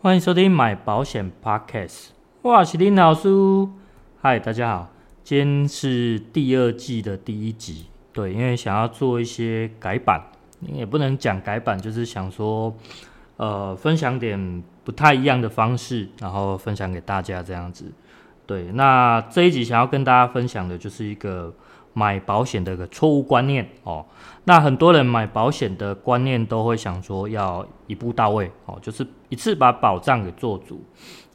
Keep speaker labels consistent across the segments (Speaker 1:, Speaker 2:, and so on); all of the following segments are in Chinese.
Speaker 1: 欢迎收听买保险 Podcast，我是林老师。嗨，大家好，今天是第二季的第一集。对，因为想要做一些改版，也不能讲改版，就是想说，呃，分享点不太一样的方式，然后分享给大家这样子。对，那这一集想要跟大家分享的就是一个买保险的一个错误观念哦。那很多人买保险的观念都会想说要一步到位哦，就是一次把保障给做足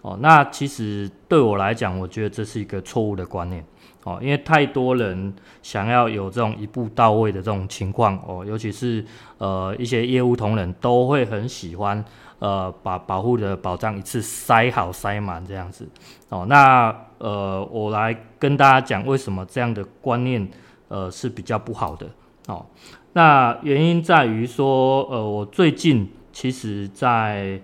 Speaker 1: 哦。那其实对我来讲，我觉得这是一个错误的观念哦，因为太多人想要有这种一步到位的这种情况哦，尤其是呃一些业务同仁都会很喜欢呃把保护的保障一次塞好塞满这样子哦。那呃我来跟大家讲为什么这样的观念呃是比较不好的哦。那原因在于说，呃，我最近其实，在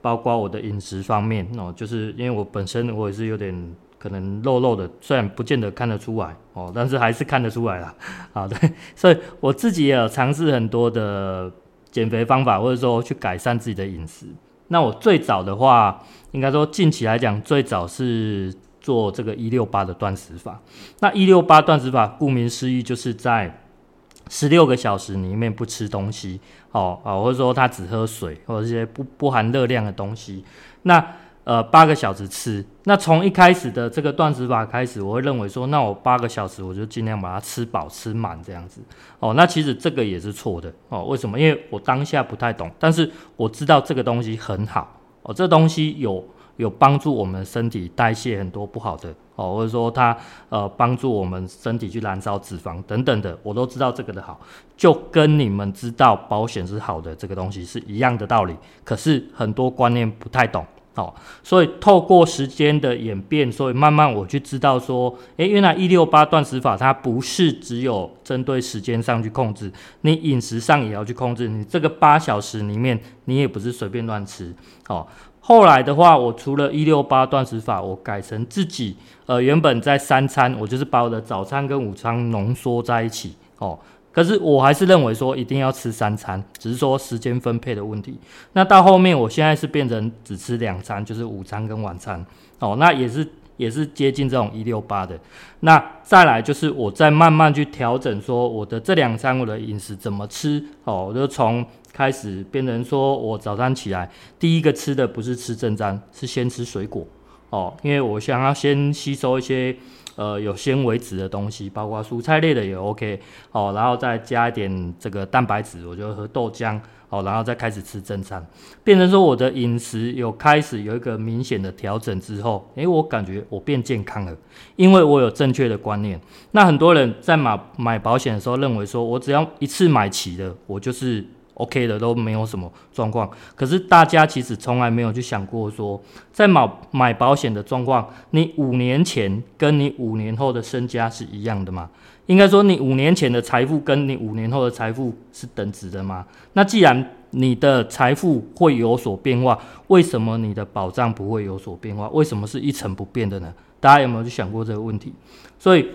Speaker 1: 包括我的饮食方面哦，就是因为我本身我也是有点可能肉肉的，虽然不见得看得出来哦，但是还是看得出来啦。好，对，所以我自己也有尝试很多的减肥方法，或者说去改善自己的饮食。那我最早的话，应该说近期来讲，最早是做这个一六八的断食法。那一六八断食法，顾名思义，就是在十六个小时里面不吃东西，哦啊，或者说他只喝水，或者一些不不含热量的东西。那呃八个小时吃，那从一开始的这个断食法开始，我会认为说，那我八个小时我就尽量把它吃饱吃满这样子。哦，那其实这个也是错的哦。为什么？因为我当下不太懂，但是我知道这个东西很好哦，这东西有。有帮助我们身体代谢很多不好的哦，或者说它呃帮助我们身体去燃烧脂肪等等的，我都知道这个的好，就跟你们知道保险是好的这个东西是一样的道理。可是很多观念不太懂哦，所以透过时间的演变，所以慢慢我去知道说，诶，原来一六八断食法它不是只有针对时间上去控制，你饮食上也要去控制，你这个八小时里面你也不是随便乱吃哦。后来的话，我除了一六八断食法，我改成自己，呃，原本在三餐，我就是把我的早餐跟午餐浓缩在一起，哦，可是我还是认为说一定要吃三餐，只是说时间分配的问题。那到后面，我现在是变成只吃两餐，就是午餐跟晚餐，哦，那也是也是接近这种一六八的。那再来就是我再慢慢去调整，说我的这两餐我的饮食怎么吃，哦，我就从。开始变成说，我早上起来第一个吃的不是吃正餐，是先吃水果哦，因为我想要先吸收一些呃有纤维质的东西，包括蔬菜类的也 OK 哦，然后再加一点这个蛋白质，我就喝豆浆哦，然后再开始吃正餐，变成说我的饮食有开始有一个明显的调整之后，诶，我感觉我变健康了，因为我有正确的观念。那很多人在买买保险的时候，认为说我只要一次买齐了，我就是。OK 的都没有什么状况，可是大家其实从来没有去想过说，在买买保险的状况，你五年前跟你五年后的身家是一样的吗？应该说你五年前的财富跟你五年后的财富是等值的吗？那既然你的财富会有所变化，为什么你的保障不会有所变化？为什么是一成不变的呢？大家有没有去想过这个问题？所以。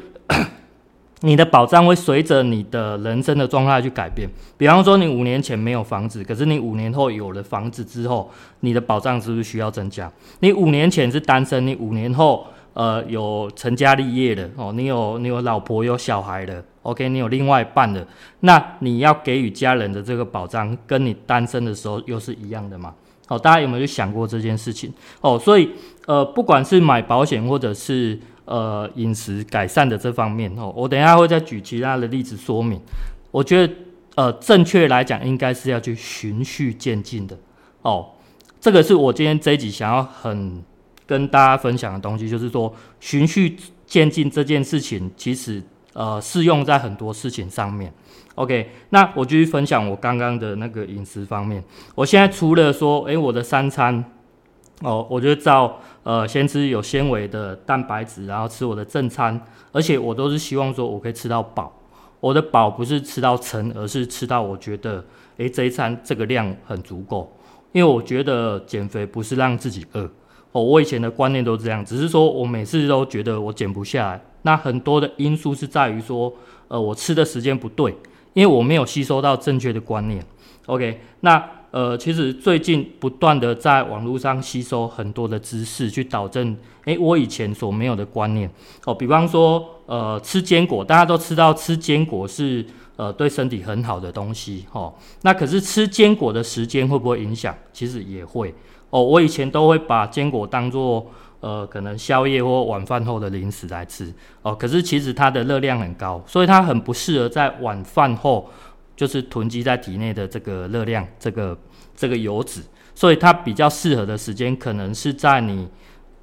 Speaker 1: 你的保障会随着你的人生的状态去改变。比方说，你五年前没有房子，可是你五年后有了房子之后，你的保障是不是需要增加？你五年前是单身，你五年后呃有成家立业的哦，你有你有老婆有小孩的，OK，你有另外一半的，那你要给予家人的这个保障，跟你单身的时候又是一样的吗？哦，大家有没有去想过这件事情？哦，所以呃，不管是买保险或者是。呃，饮食改善的这方面哦，我等一下会再举其他的例子说明。我觉得，呃，正确来讲，应该是要去循序渐进的哦。这个是我今天这一集想要很跟大家分享的东西，就是说循序渐进这件事情，其实呃适用在很多事情上面。OK，那我继续分享我刚刚的那个饮食方面。我现在除了说，诶，我的三餐哦，我就照呃先吃有纤维的蛋白质，然后吃我的正餐，而且我都是希望说我可以吃到饱。我的饱不是吃到撑，而是吃到我觉得，诶，这一餐这个量很足够。因为我觉得减肥不是让自己饿哦，我以前的观念都是这样，只是说我每次都觉得我减不下来。那很多的因素是在于说，呃，我吃的时间不对，因为我没有吸收到正确的观念。OK，那呃，其实最近不断的在网络上吸收很多的知识，去导正，诶，我以前所没有的观念哦。比方说，呃，吃坚果，大家都知道吃坚果是。呃，对身体很好的东西，哦，那可是吃坚果的时间会不会影响？其实也会哦。我以前都会把坚果当做呃，可能宵夜或晚饭后的零食来吃，哦，可是其实它的热量很高，所以它很不适合在晚饭后就是囤积在体内的这个热量，这个这个油脂，所以它比较适合的时间可能是在你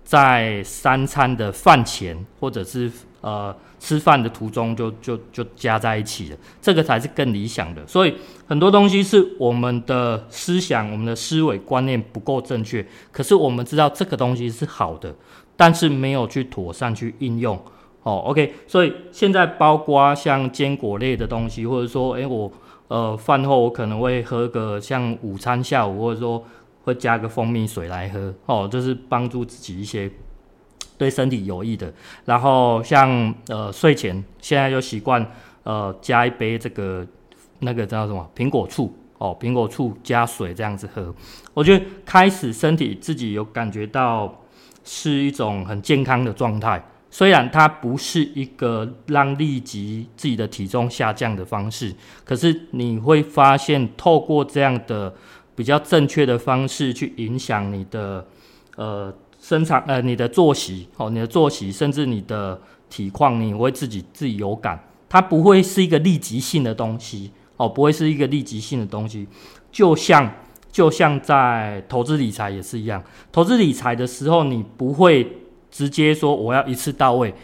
Speaker 1: 在三餐的饭前或者是。呃，吃饭的途中就就就加在一起了，这个才是更理想的。所以很多东西是我们的思想、我们的思维观念不够正确，可是我们知道这个东西是好的，但是没有去妥善去应用。哦，OK，所以现在包括像坚果类的东西，或者说，诶，我呃饭后我可能会喝个像午餐、下午，或者说会加个蜂蜜水来喝，哦，就是帮助自己一些。对身体有益的，然后像呃睡前现在就习惯呃加一杯这个那个叫什么苹果醋哦，苹果醋加水这样子喝，我觉得开始身体自己有感觉到是一种很健康的状态，虽然它不是一个让立即自己的体重下降的方式，可是你会发现透过这样的比较正确的方式去影响你的呃。生产呃，你的作息哦，你的作息，甚至你的体况，你会自己自己有感，它不会是一个立即性的东西哦，不会是一个立即性的东西，就像就像在投资理财也是一样，投资理财的时候，你不会直接说我要一次到位，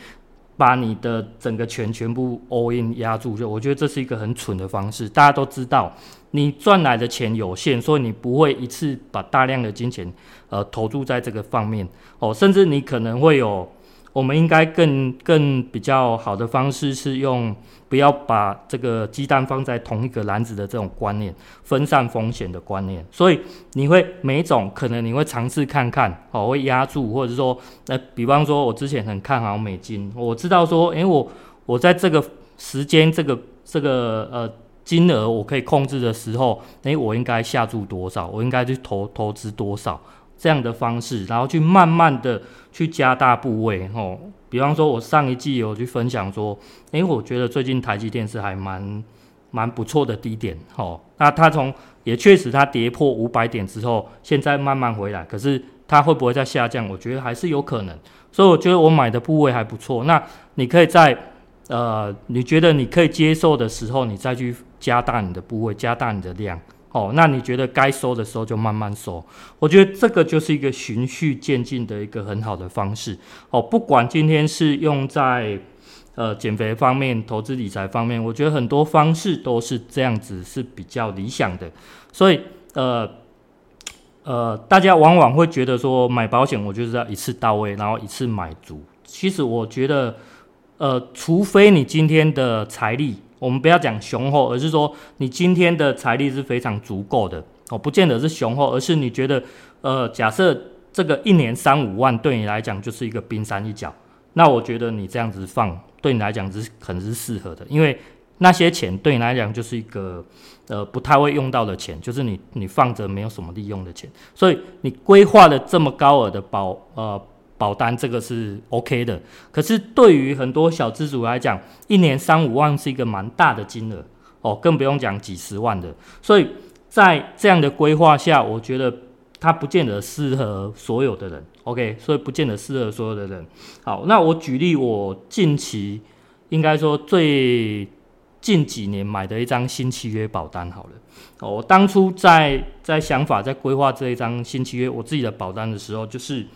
Speaker 1: 把你的整个钱全部 all in 压住，就我觉得这是一个很蠢的方式，大家都知道。你赚来的钱有限，所以你不会一次把大量的金钱，呃，投注在这个方面哦。甚至你可能会有，我们应该更更比较好的方式是用不要把这个鸡蛋放在同一个篮子的这种观念，分散风险的观念。所以你会每种可能你会尝试看看哦，会压住，或者说，那、呃、比方说我之前很看好美金，我知道说，诶，我我在这个时间，这个这个呃。金额我可以控制的时候，诶，我应该下注多少？我应该去投投资多少？这样的方式，然后去慢慢的去加大部位，吼。比方说，我上一季有去分享说，诶，我觉得最近台积电是还蛮蛮不错的低点，吼。那它从也确实它跌破五百点之后，现在慢慢回来，可是它会不会再下降？我觉得还是有可能。所以我觉得我买的部位还不错。那你可以在呃，你觉得你可以接受的时候，你再去。加大你的部位，加大你的量，哦，那你觉得该收的时候就慢慢收。我觉得这个就是一个循序渐进的一个很好的方式，哦，不管今天是用在呃减肥方面、投资理财方面，我觉得很多方式都是这样子是比较理想的。所以，呃呃，大家往往会觉得说买保险，我就是要一次到位，然后一次买足。其实我觉得，呃，除非你今天的财力。我们不要讲雄厚，而是说你今天的财力是非常足够的哦，不见得是雄厚，而是你觉得，呃，假设这个一年三五万对你来讲就是一个冰山一角，那我觉得你这样子放对你来讲是可能是适合的，因为那些钱对你来讲就是一个呃不太会用到的钱，就是你你放着没有什么利用的钱，所以你规划了这么高额的保呃。保单这个是 OK 的，可是对于很多小资族来讲，一年三五万是一个蛮大的金额哦，更不用讲几十万的。所以在这样的规划下，我觉得它不见得适合所有的人。OK，所以不见得适合所有的人。好，那我举例，我近期应该说最近几年买的一张新契约保单好了。哦，我当初在在想法在规划这一张新契约我自己的保单的时候，就是。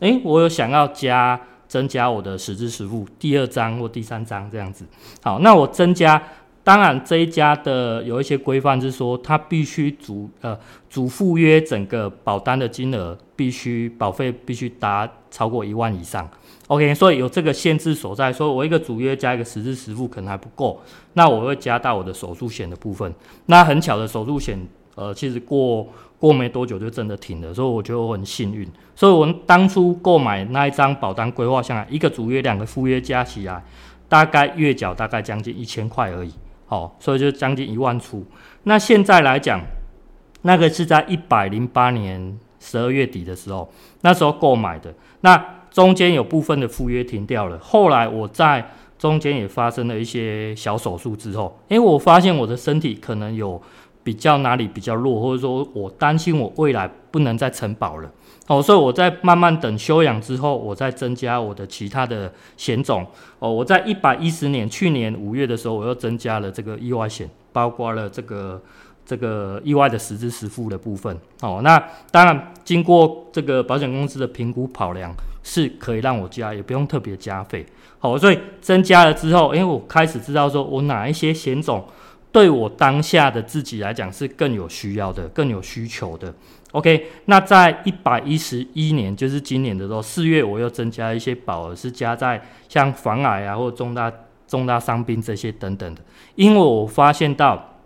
Speaker 1: 诶，我有想要加增加我的实支实付第二张或第三张这样子。好，那我增加。当然，这一家的有一些规范是说，它必须主呃主附约整个保单的金额必须保费必须达超过一万以上。OK，所以有这个限制所在，说我一个主约加一个实支实付可能还不够，那我会加到我的手术险的部分。那很巧的手术险，呃，其实过过没多久就真的停了，所以我觉得我很幸运。所以我当初购买那一张保单规划下来，一个主约两个副约加起来，大概月缴大概将近一千块而已。好，所以就将近一万出。那现在来讲，那个是在一百零八年十二月底的时候，那时候购买的。那中间有部分的副约停掉了。后来我在中间也发生了一些小手术之后，因为我发现我的身体可能有比较哪里比较弱，或者说我担心我未来不能再承保了。哦，所以我在慢慢等休养之后，我再增加我的其他的险种。哦，我在一百一十年去年五月的时候，我又增加了这个意外险，包括了这个这个意外的实支实付的部分。哦，那当然经过这个保险公司的评估考量，是可以让我加，也不用特别加费。好，所以增加了之后，因为我开始知道说我哪一些险种对我当下的自己来讲是更有需要的，更有需求的。OK，那在一百一十一年，就是今年的时候，四月我又增加一些保额，是加在像防癌啊，或重大重大伤病这些等等的。因为我发现到，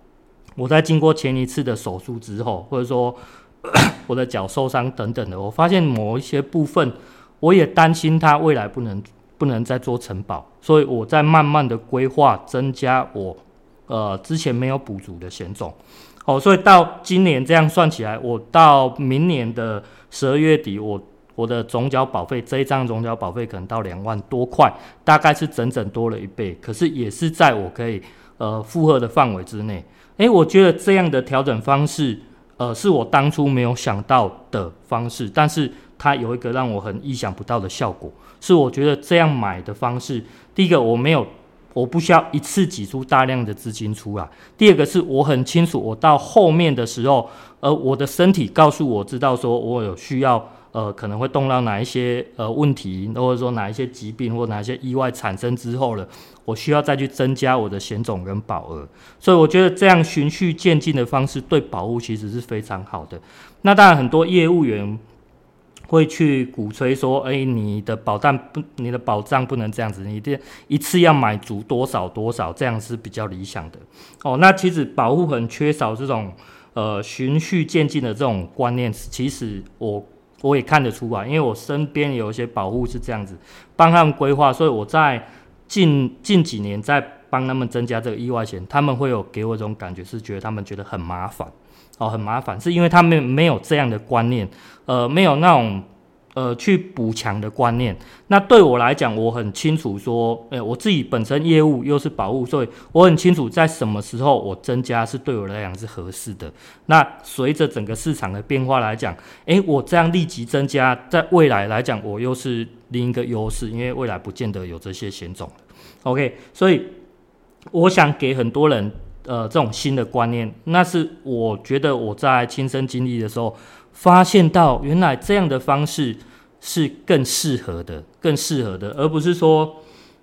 Speaker 1: 我在经过前一次的手术之后，或者说 我的脚受伤等等的，我发现某一些部分，我也担心它未来不能不能再做承保，所以我在慢慢的规划增加我呃之前没有补足的险种。哦，所以到今年这样算起来，我到明年的十二月底，我我的总缴保费这一张总缴保费可能到两万多块，大概是整整多了一倍，可是也是在我可以呃负荷的范围之内。诶，我觉得这样的调整方式，呃，是我当初没有想到的方式，但是它有一个让我很意想不到的效果，是我觉得这样买的方式，第一个我没有。我不需要一次挤出大量的资金出来。第二个是我很清楚，我到后面的时候，呃，我的身体告诉我知道说，我有需要，呃，可能会动到哪一些呃问题，或者说哪一些疾病或哪一些意外产生之后了，我需要再去增加我的险种跟保额。所以我觉得这样循序渐进的方式对保户其实是非常好的。那当然很多业务员。会去鼓吹说，哎，你的保单不，你的保障不能这样子，你一定一次要买足多少多少，这样是比较理想的。哦，那其实保护很缺少这种呃循序渐进的这种观念，其实我我也看得出来，因为我身边有一些保护是这样子，帮他们规划，所以我在近近几年在帮他们增加这个意外险，他们会有给我一种感觉，是觉得他们觉得很麻烦。哦，很麻烦，是因为他们没有这样的观念，呃，没有那种呃去补强的观念。那对我来讲，我很清楚说，呃，我自己本身业务又是保户，所以我很清楚在什么时候我增加是对我来讲是合适的。那随着整个市场的变化来讲，诶，我这样立即增加，在未来来讲，我又是另一个优势，因为未来不见得有这些险种。OK，所以我想给很多人。呃，这种新的观念，那是我觉得我在亲身经历的时候，发现到原来这样的方式是更适合的，更适合的，而不是说，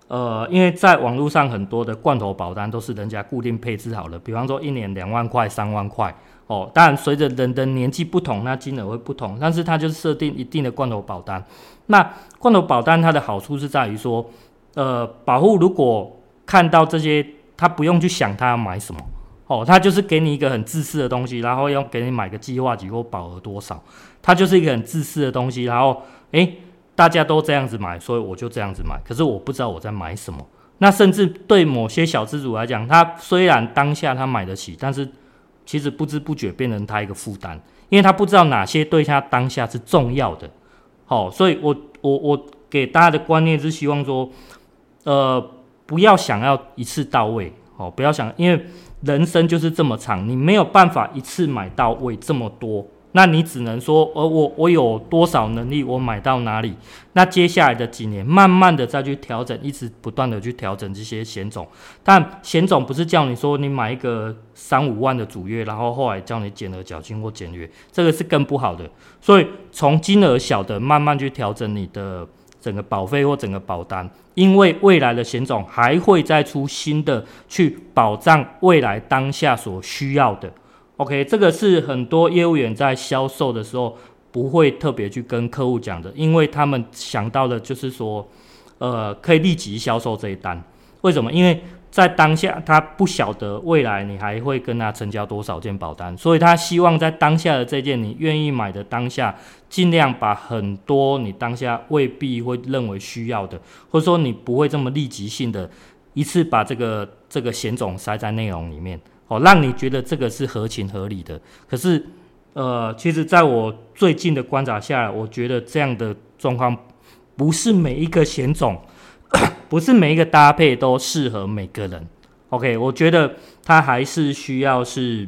Speaker 1: 呃，因为在网络上很多的罐头保单都是人家固定配置好了，比方说一年两万块、三万块，哦，当然随着人的年纪不同，那金额会不同，但是它就是设定一定的罐头保单。那罐头保单它的好处是在于说，呃，保护如果看到这些。他不用去想他要买什么，哦，他就是给你一个很自私的东西，然后要给你买个计划几或保额多少，他就是一个很自私的东西，然后，诶，大家都这样子买，所以我就这样子买，可是我不知道我在买什么。那甚至对某些小资主来讲，他虽然当下他买得起，但是其实不知不觉变成他一个负担，因为他不知道哪些对他当下是重要的。好，所以我我我给大家的观念是希望说，呃。不要想要一次到位哦，不要想，因为人生就是这么长，你没有办法一次买到位这么多，那你只能说，呃，我我有多少能力，我买到哪里，那接下来的几年，慢慢的再去调整，一直不断的去调整这些险种。但险种不是叫你说你买一个三五万的主约，然后后来叫你减额缴清或减约，这个是更不好的。所以从金额小的慢慢去调整你的。整个保费或整个保单，因为未来的险种还会再出新的去保障未来当下所需要的。OK，这个是很多业务员在销售的时候不会特别去跟客户讲的，因为他们想到的就是说，呃，可以立即销售这一单。为什么？因为在当下，他不晓得未来你还会跟他成交多少件保单，所以他希望在当下的这件你愿意买的当下，尽量把很多你当下未必会认为需要的，或者说你不会这么立即性的，一次把这个这个险种塞在内容里面，哦，让你觉得这个是合情合理的。可是，呃，其实在我最近的观察下来，我觉得这样的状况不是每一个险种。不是每一个搭配都适合每个人，OK？我觉得它还是需要是，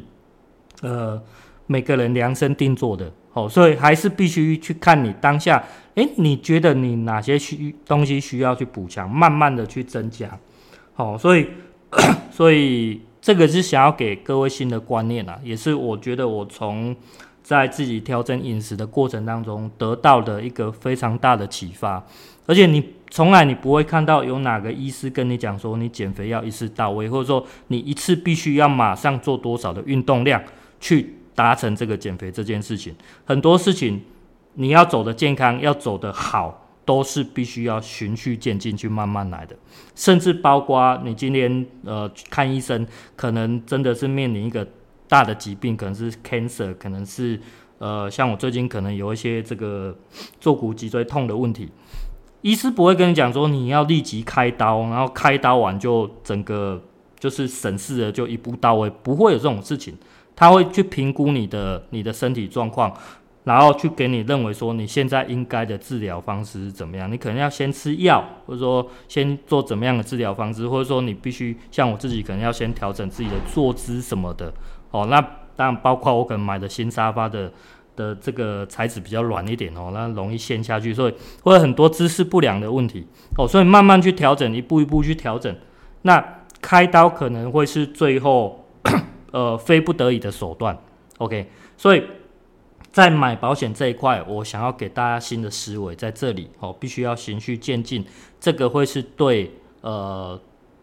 Speaker 1: 呃，每个人量身定做的，哦，所以还是必须去看你当下，诶，你觉得你哪些需东西需要去补强，慢慢的去增加，好，所以，所以这个是想要给各位新的观念啊，也是我觉得我从在自己调整饮食的过程当中得到的一个非常大的启发，而且你。从来你不会看到有哪个医师跟你讲说，你减肥要一次到位，或者说你一次必须要马上做多少的运动量去达成这个减肥这件事情。很多事情你要走得健康，要走得好，都是必须要循序渐进去慢慢来的。甚至包括你今天呃看医生，可能真的是面临一个大的疾病，可能是 cancer，可能是呃像我最近可能有一些这个坐骨脊椎痛的问题。医师不会跟你讲说你要立即开刀，然后开刀完就整个就是审视了就一步到位，不会有这种事情。他会去评估你的你的身体状况，然后去给你认为说你现在应该的治疗方式是怎么样。你可能要先吃药，或者说先做怎么样的治疗方式，或者说你必须像我自己可能要先调整自己的坐姿什么的。哦，那当然包括我可能买的新沙发的。的这个材质比较软一点哦，那容易陷下去，所以会有很多姿势不良的问题哦，所以慢慢去调整，一步一步去调整。那开刀可能会是最后 呃非不得已的手段，OK。所以在买保险这一块，我想要给大家新的思维在这里哦，必须要循序渐进，这个会是对呃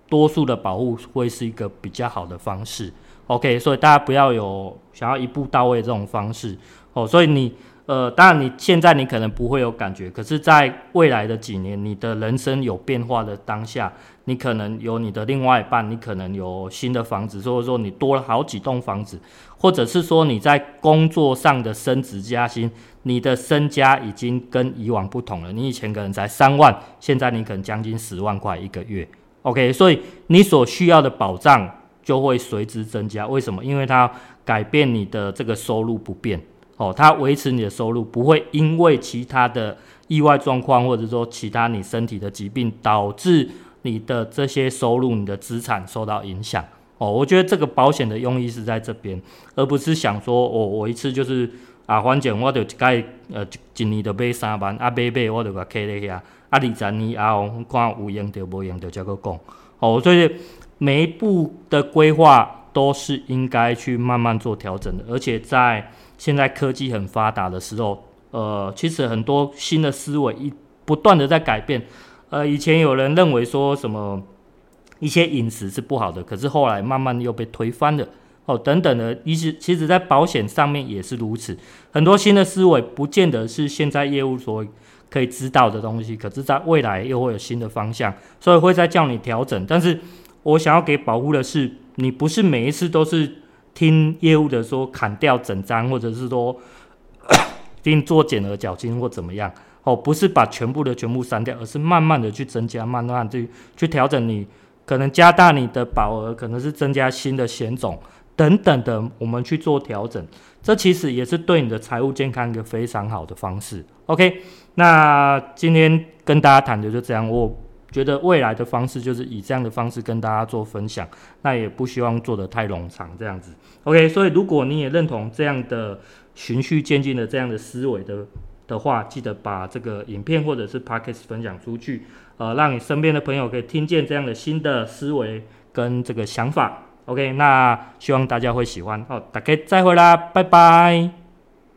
Speaker 1: 多数的保护会是一个比较好的方式，OK。所以大家不要有想要一步到位这种方式。哦，所以你，呃，当然你现在你可能不会有感觉，可是，在未来的几年，你的人生有变化的当下，你可能有你的另外一半，你可能有新的房子，或者说你多了好几栋房子，或者是说你在工作上的升职加薪，你的身家已经跟以往不同了。你以前可能才三万，现在你可能将近十万块一个月。OK，所以你所需要的保障就会随之增加。为什么？因为它改变你的这个收入不变。哦，它维持你的收入，不会因为其他的意外状况，或者说其他你身体的疾病，导致你的这些收入、你的资产受到影响。哦，我觉得这个保险的用意是在这边，而不是想说，我我一次就是啊，反正我就该呃一年就买三万，啊买买我就给它开在遐，啊二十年后看有用就无用就再个讲。哦，所以每一步的规划都是应该去慢慢做调整的，而且在。现在科技很发达的时候，呃，其实很多新的思维一不断的在改变。呃，以前有人认为说什么一些饮食是不好的，可是后来慢慢又被推翻了。哦，等等的，其实其实在保险上面也是如此。很多新的思维不见得是现在业务所可以知道的东西，可是在未来又会有新的方向，所以会再叫你调整。但是我想要给保护的是，你不是每一次都是。听业务的说砍掉整张，或者是说 定做减额缴金或怎么样哦，不是把全部的全部删掉，而是慢慢的去增加，慢慢去去调整你可能加大你的保额，可能是增加新的险种等等的，我们去做调整，这其实也是对你的财务健康一个非常好的方式。OK，那今天跟大家谈的就这样，我。觉得未来的方式就是以这样的方式跟大家做分享，那也不希望做得太冗长这样子。OK，所以如果你也认同这样的循序渐进的这样的思维的的话，记得把这个影片或者是 Podcast 分享出去，呃，让你身边的朋友可以听见这样的新的思维跟这个想法。OK，那希望大家会喜欢。好，大家再会啦，拜拜。